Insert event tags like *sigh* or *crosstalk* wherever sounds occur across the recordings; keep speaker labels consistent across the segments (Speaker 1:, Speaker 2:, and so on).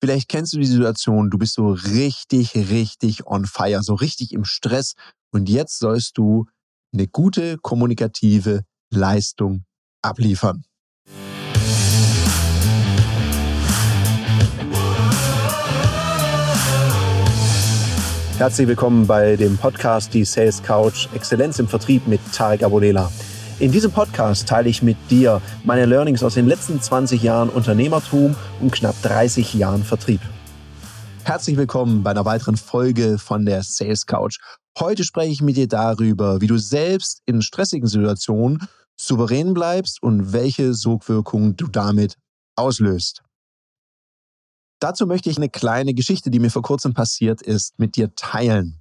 Speaker 1: Vielleicht kennst du die Situation, du bist so richtig, richtig on fire, so richtig im Stress und jetzt sollst du eine gute kommunikative Leistung abliefern. Herzlich willkommen bei dem Podcast Die Sales Couch Exzellenz im Vertrieb mit Tarek Abodela. In diesem Podcast teile ich mit dir meine Learnings aus den letzten 20 Jahren Unternehmertum und knapp 30 Jahren Vertrieb. Herzlich willkommen bei einer weiteren Folge von der Sales Couch. Heute spreche ich mit dir darüber, wie du selbst in stressigen Situationen souverän bleibst und welche Sogwirkungen du damit auslöst. Dazu möchte ich eine kleine Geschichte, die mir vor kurzem passiert ist, mit dir teilen.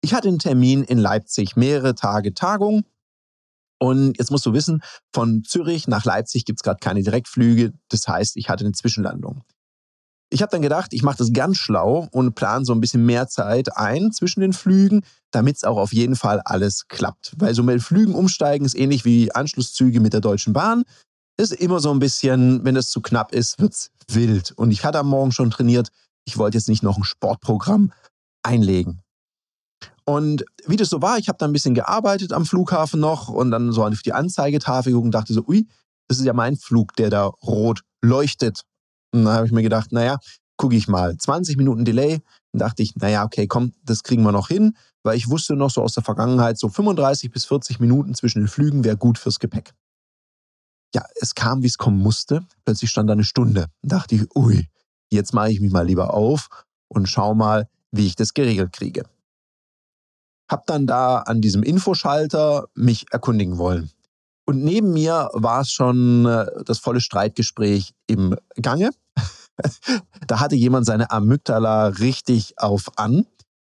Speaker 1: Ich hatte einen Termin in Leipzig, mehrere Tage Tagung und jetzt musst du wissen, von Zürich nach Leipzig gibt es gerade keine Direktflüge. Das heißt, ich hatte eine Zwischenlandung. Ich habe dann gedacht, ich mache das ganz schlau und plane so ein bisschen mehr Zeit ein zwischen den Flügen, damit es auch auf jeden Fall alles klappt. Weil so mit Flügen umsteigen ist ähnlich wie Anschlusszüge mit der Deutschen Bahn. Ist immer so ein bisschen, wenn es zu knapp ist, wird es wild. Und ich hatte am Morgen schon trainiert. Ich wollte jetzt nicht noch ein Sportprogramm einlegen. Und wie das so war, ich habe da ein bisschen gearbeitet am Flughafen noch und dann so auf die Anzeigetafel geguckt und dachte so, ui, das ist ja mein Flug, der da rot leuchtet. Und dann habe ich mir gedacht, naja, gucke ich mal. 20 Minuten Delay. Dann dachte ich, naja, okay, komm, das kriegen wir noch hin, weil ich wusste noch so aus der Vergangenheit, so 35 bis 40 Minuten zwischen den Flügen wäre gut fürs Gepäck. Ja, es kam, wie es kommen musste. Plötzlich stand da eine Stunde. Dann dachte ich, ui, jetzt mache ich mich mal lieber auf und schau mal, wie ich das geregelt kriege. Hab dann da an diesem Infoschalter mich erkundigen wollen. Und neben mir war es schon äh, das volle Streitgespräch im Gange. *laughs* da hatte jemand seine Amygdala richtig auf an.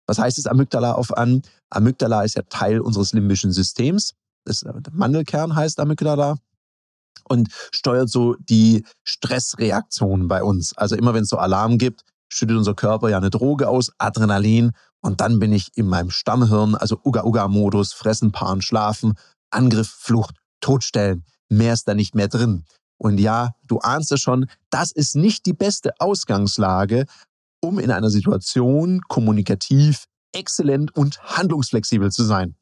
Speaker 1: Was heißt es Amygdala auf an? Amygdala ist ja Teil unseres limbischen Systems. Das Mandelkern heißt Amygdala und steuert so die Stressreaktionen bei uns. Also immer wenn es so Alarm gibt, schüttet unser Körper ja eine Droge aus, Adrenalin, und dann bin ich in meinem Stammhirn, also Uga-Uga-Modus, fressen, paaren, schlafen, Angriff, Flucht, Todstellen. Mehr ist da nicht mehr drin. Und ja, du ahnst es schon, das ist nicht die beste Ausgangslage, um in einer Situation kommunikativ, exzellent und handlungsflexibel zu sein.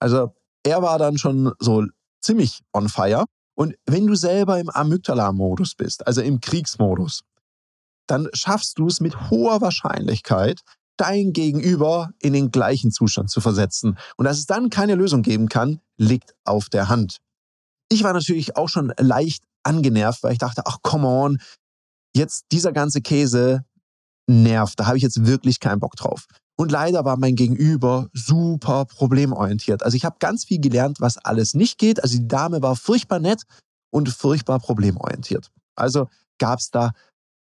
Speaker 1: Also er war dann schon so ziemlich on fire. Und wenn du selber im Amygdala-Modus bist, also im Kriegsmodus, dann schaffst du es mit hoher Wahrscheinlichkeit, dein Gegenüber in den gleichen Zustand zu versetzen. Und dass es dann keine Lösung geben kann, liegt auf der Hand. Ich war natürlich auch schon leicht angenervt, weil ich dachte, ach, come on, jetzt dieser ganze Käse nervt. Da habe ich jetzt wirklich keinen Bock drauf. Und leider war mein Gegenüber super problemorientiert. Also ich habe ganz viel gelernt, was alles nicht geht. Also die Dame war furchtbar nett und furchtbar problemorientiert. Also gab es da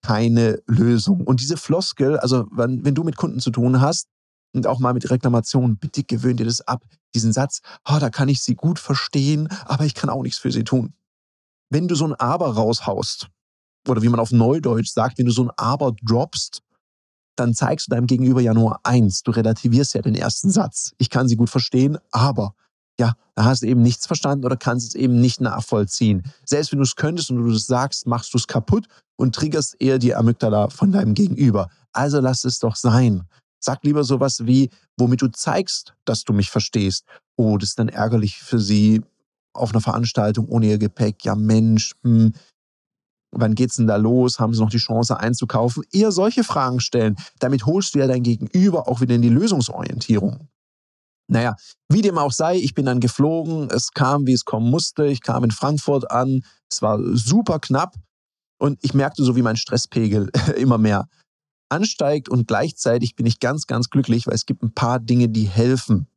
Speaker 1: keine Lösung. Und diese Floskel, also wenn, wenn du mit Kunden zu tun hast und auch mal mit Reklamationen, bitte gewöhnt dir das ab. Diesen Satz, oh, da kann ich sie gut verstehen, aber ich kann auch nichts für sie tun. Wenn du so ein Aber raushaust, oder wie man auf Neudeutsch sagt, wenn du so ein Aber droppst, dann zeigst du deinem Gegenüber ja nur eins. Du relativierst ja den ersten Satz. Ich kann sie gut verstehen, aber ja, da hast du eben nichts verstanden oder kannst es eben nicht nachvollziehen. Selbst wenn du es könntest und du es sagst, machst du es kaputt und triggerst eher die Amygdala von deinem Gegenüber. Also lass es doch sein. Sag lieber sowas wie, womit du zeigst, dass du mich verstehst. Oh, das ist dann ärgerlich für sie auf einer Veranstaltung ohne ihr Gepäck. Ja, Mensch, hm, wann geht's denn da los? Haben sie noch die Chance einzukaufen? Eher solche Fragen stellen. Damit holst du ja dein Gegenüber auch wieder in die Lösungsorientierung. Naja, wie dem auch sei, ich bin dann geflogen. Es kam, wie es kommen musste. Ich kam in Frankfurt an. Es war super knapp. Und ich merkte so, wie mein Stresspegel *laughs* immer mehr ansteigt. Und gleichzeitig bin ich ganz, ganz glücklich, weil es gibt ein paar Dinge, die helfen,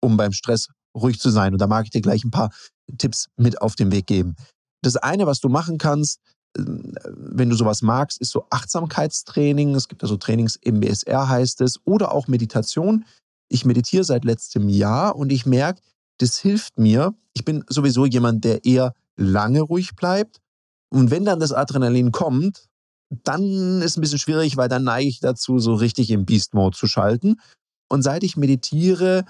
Speaker 1: um beim Stress ruhig zu sein. Und da mag ich dir gleich ein paar Tipps mit auf den Weg geben. Das eine, was du machen kannst, äh, wenn du sowas magst, ist so Achtsamkeitstraining. Es gibt also Trainings im BSR heißt es oder auch Meditation. Ich meditiere seit letztem Jahr und ich merke, das hilft mir. Ich bin sowieso jemand, der eher lange ruhig bleibt. Und wenn dann das Adrenalin kommt, dann ist es ein bisschen schwierig, weil dann neige ich dazu, so richtig im Beast-Mode zu schalten. Und seit ich meditiere,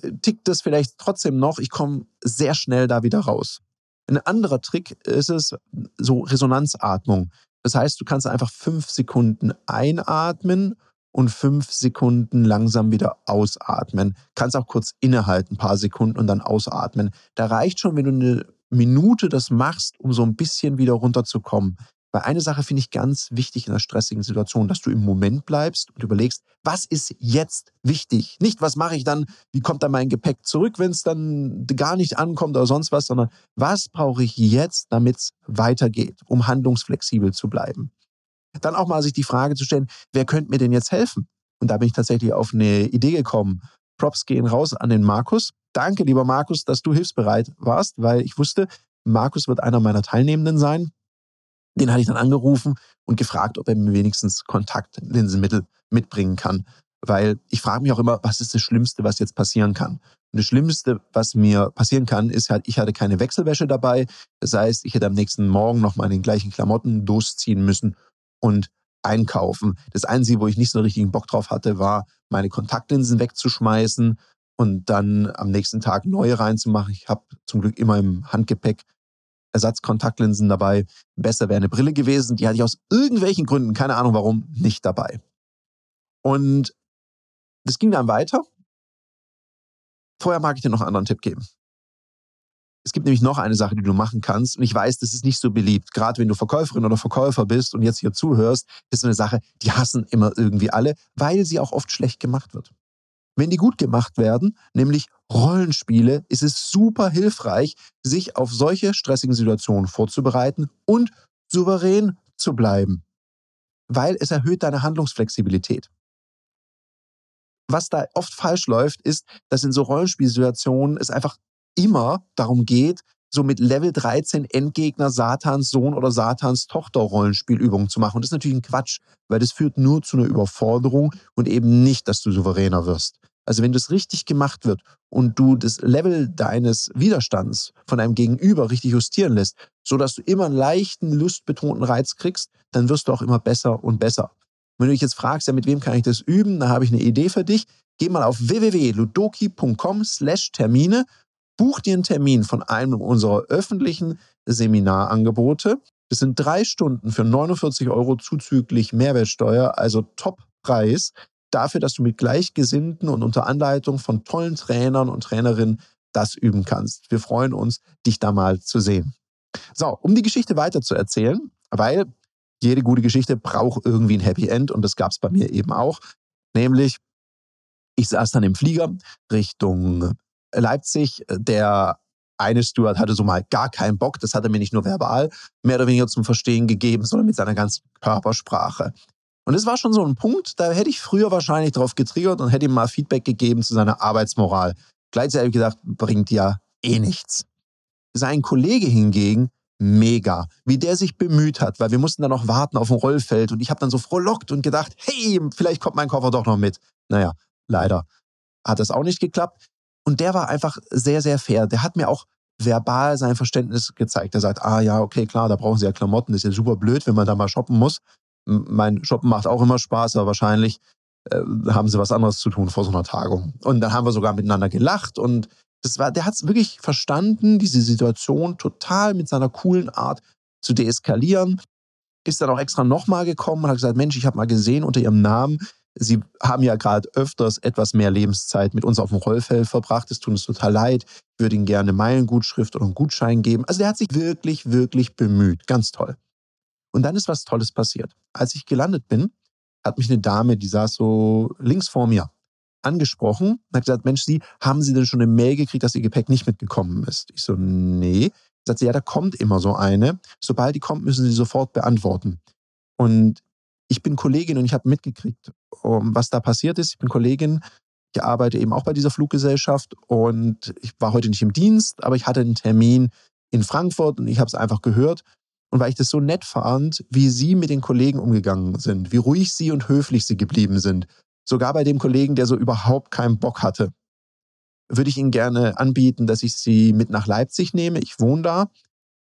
Speaker 1: äh, tickt das vielleicht trotzdem noch. Ich komme sehr schnell da wieder raus. Ein anderer Trick ist es, so Resonanzatmung. Das heißt, du kannst einfach fünf Sekunden einatmen und fünf Sekunden langsam wieder ausatmen. Kannst auch kurz innehalten, ein paar Sekunden und dann ausatmen. Da reicht schon, wenn du eine Minute das machst, um so ein bisschen wieder runterzukommen. Weil eine Sache finde ich ganz wichtig in einer stressigen Situation, dass du im Moment bleibst und überlegst, was ist jetzt wichtig? Nicht, was mache ich dann, wie kommt dann mein Gepäck zurück, wenn es dann gar nicht ankommt oder sonst was, sondern was brauche ich jetzt, damit es weitergeht, um handlungsflexibel zu bleiben. Dann auch mal sich die Frage zu stellen, wer könnte mir denn jetzt helfen? Und da bin ich tatsächlich auf eine Idee gekommen. Props gehen raus an den Markus. Danke, lieber Markus, dass du hilfsbereit warst, weil ich wusste, Markus wird einer meiner Teilnehmenden sein. Den hatte ich dann angerufen und gefragt, ob er mir wenigstens Kontaktlinsenmittel mitbringen kann. Weil ich frage mich auch immer, was ist das Schlimmste, was jetzt passieren kann? Und das Schlimmste, was mir passieren kann, ist halt, ich hatte keine Wechselwäsche dabei. Das heißt, ich hätte am nächsten Morgen noch mal in den gleichen Klamotten losziehen müssen und einkaufen. Das Einzige, wo ich nicht so einen richtigen Bock drauf hatte, war, meine Kontaktlinsen wegzuschmeißen und dann am nächsten Tag neue reinzumachen. Ich habe zum Glück immer im Handgepäck Ersatzkontaktlinsen dabei. Besser wäre eine Brille gewesen. Die hatte ich aus irgendwelchen Gründen, keine Ahnung warum, nicht dabei. Und das ging dann weiter. Vorher mag ich dir noch einen anderen Tipp geben. Es gibt nämlich noch eine Sache, die du machen kannst. Und ich weiß, das ist nicht so beliebt. Gerade wenn du Verkäuferin oder Verkäufer bist und jetzt hier zuhörst, ist so eine Sache, die hassen immer irgendwie alle, weil sie auch oft schlecht gemacht wird. Wenn die gut gemacht werden, nämlich Rollenspiele, ist es super hilfreich, sich auf solche stressigen Situationen vorzubereiten und souverän zu bleiben, weil es erhöht deine Handlungsflexibilität. Was da oft falsch läuft, ist, dass in so Rollenspielsituationen es einfach immer darum geht, so mit Level 13 Endgegner Satans Sohn oder Satans Tochter Rollenspielübungen zu machen. Und das ist natürlich ein Quatsch, weil das führt nur zu einer Überforderung und eben nicht, dass du souveräner wirst. Also wenn das richtig gemacht wird und du das Level deines Widerstands von deinem Gegenüber richtig justieren lässt, so dass du immer einen leichten, lustbetonten Reiz kriegst, dann wirst du auch immer besser und besser. Wenn du dich jetzt fragst, ja, mit wem kann ich das üben, dann habe ich eine Idee für dich. Geh mal auf www.ludoki.com slash Termine, buch dir einen Termin von einem unserer öffentlichen Seminarangebote. Das sind drei Stunden für 49 Euro zuzüglich Mehrwertsteuer, also Top-Preis dafür, dass du mit Gleichgesinnten und unter Anleitung von tollen Trainern und Trainerinnen das üben kannst. Wir freuen uns, dich da mal zu sehen. So, um die Geschichte weiter zu erzählen, weil jede gute Geschichte braucht irgendwie ein Happy End und das gab es bei mir eben auch. Nämlich, ich saß dann im Flieger Richtung Leipzig. Der eine Steward hatte so mal gar keinen Bock. Das hat er mir nicht nur verbal mehr oder weniger zum Verstehen gegeben, sondern mit seiner ganzen Körpersprache. Und es war schon so ein Punkt, da hätte ich früher wahrscheinlich drauf getriggert und hätte ihm mal Feedback gegeben zu seiner Arbeitsmoral. Gleichzeitig gedacht, bringt ja eh nichts. Sein Kollege hingegen, mega, wie der sich bemüht hat, weil wir mussten dann noch warten auf dem Rollfeld und ich habe dann so frohlockt und gedacht, hey, vielleicht kommt mein Koffer doch noch mit. Naja, leider hat das auch nicht geklappt. Und der war einfach sehr, sehr fair. Der hat mir auch verbal sein Verständnis gezeigt. Er sagt, ah ja, okay, klar, da brauchen sie ja Klamotten, das ist ja super blöd, wenn man da mal shoppen muss mein Shoppen macht auch immer Spaß, aber wahrscheinlich äh, haben sie was anderes zu tun vor so einer Tagung. Und dann haben wir sogar miteinander gelacht und das war, der hat es wirklich verstanden, diese Situation total mit seiner coolen Art zu deeskalieren. Ist dann auch extra nochmal gekommen und hat gesagt, Mensch, ich habe mal gesehen unter Ihrem Namen, Sie haben ja gerade öfters etwas mehr Lebenszeit mit uns auf dem Rollfeld verbracht. Es tut uns total leid. Ich würde Ihnen gerne eine Meilengutschrift oder einen Gutschein geben. Also der hat sich wirklich, wirklich bemüht. Ganz toll. Und dann ist was Tolles passiert. Als ich gelandet bin, hat mich eine Dame, die saß so links vor mir, angesprochen und hat gesagt, Mensch, Sie, haben Sie denn schon eine Mail gekriegt, dass Ihr Gepäck nicht mitgekommen ist? Ich so, nee. Sagt sie, ja, da kommt immer so eine. Sobald die kommt, müssen Sie sofort beantworten. Und ich bin Kollegin und ich habe mitgekriegt, was da passiert ist. Ich bin Kollegin, ich arbeite eben auch bei dieser Fluggesellschaft und ich war heute nicht im Dienst, aber ich hatte einen Termin in Frankfurt und ich habe es einfach gehört und weil ich das so nett fand, wie sie mit den Kollegen umgegangen sind, wie ruhig sie und höflich sie geblieben sind, sogar bei dem Kollegen, der so überhaupt keinen Bock hatte, würde ich Ihnen gerne anbieten, dass ich Sie mit nach Leipzig nehme. Ich wohne da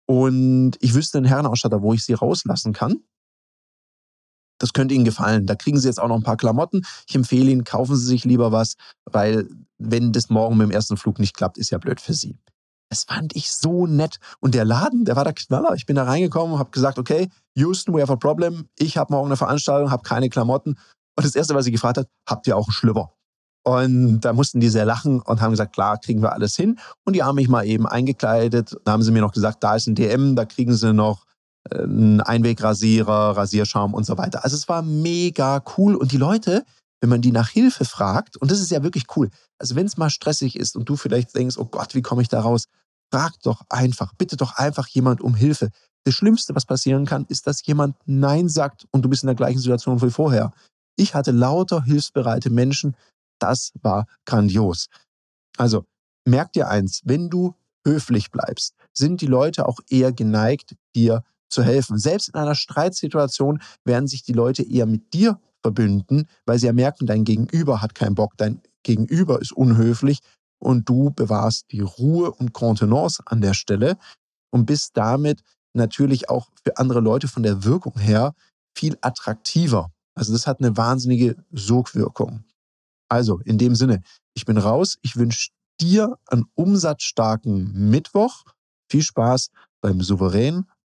Speaker 1: und ich wüsste einen Herrenausstatter, wo ich Sie rauslassen kann. Das könnte Ihnen gefallen. Da kriegen Sie jetzt auch noch ein paar Klamotten. Ich empfehle Ihnen, kaufen Sie sich lieber was, weil wenn das morgen mit dem ersten Flug nicht klappt, ist ja blöd für Sie. Das fand ich so nett. Und der Laden, der war der Knaller. Ich bin da reingekommen, habe gesagt, okay, Houston, we have a problem. Ich habe morgen eine Veranstaltung, habe keine Klamotten. Und das Erste, was sie gefragt hat, habt ihr auch einen Schlüpper? Und da mussten die sehr lachen und haben gesagt, klar, kriegen wir alles hin. Und die haben mich mal eben eingekleidet. Da haben sie mir noch gesagt, da ist ein DM, da kriegen sie noch einen Einwegrasierer, Rasierschaum und so weiter. Also es war mega cool. Und die Leute, wenn man die nach Hilfe fragt, und das ist ja wirklich cool, also wenn es mal stressig ist und du vielleicht denkst, oh Gott, wie komme ich da raus? Frag doch einfach, bitte doch einfach jemand um Hilfe. Das Schlimmste, was passieren kann, ist, dass jemand Nein sagt und du bist in der gleichen Situation wie vorher. Ich hatte lauter hilfsbereite Menschen, das war grandios. Also merk dir eins, wenn du höflich bleibst, sind die Leute auch eher geneigt, dir zu helfen. Selbst in einer Streitsituation werden sich die Leute eher mit dir verbünden, weil sie ja merken, dein Gegenüber hat keinen Bock, dein Gegenüber ist unhöflich und du bewahrst die Ruhe und Kontenance an der Stelle und bist damit natürlich auch für andere Leute von der Wirkung her viel attraktiver. Also das hat eine wahnsinnige Sogwirkung. Also in dem Sinne, ich bin raus. Ich wünsche dir einen umsatzstarken Mittwoch. Viel Spaß beim souverän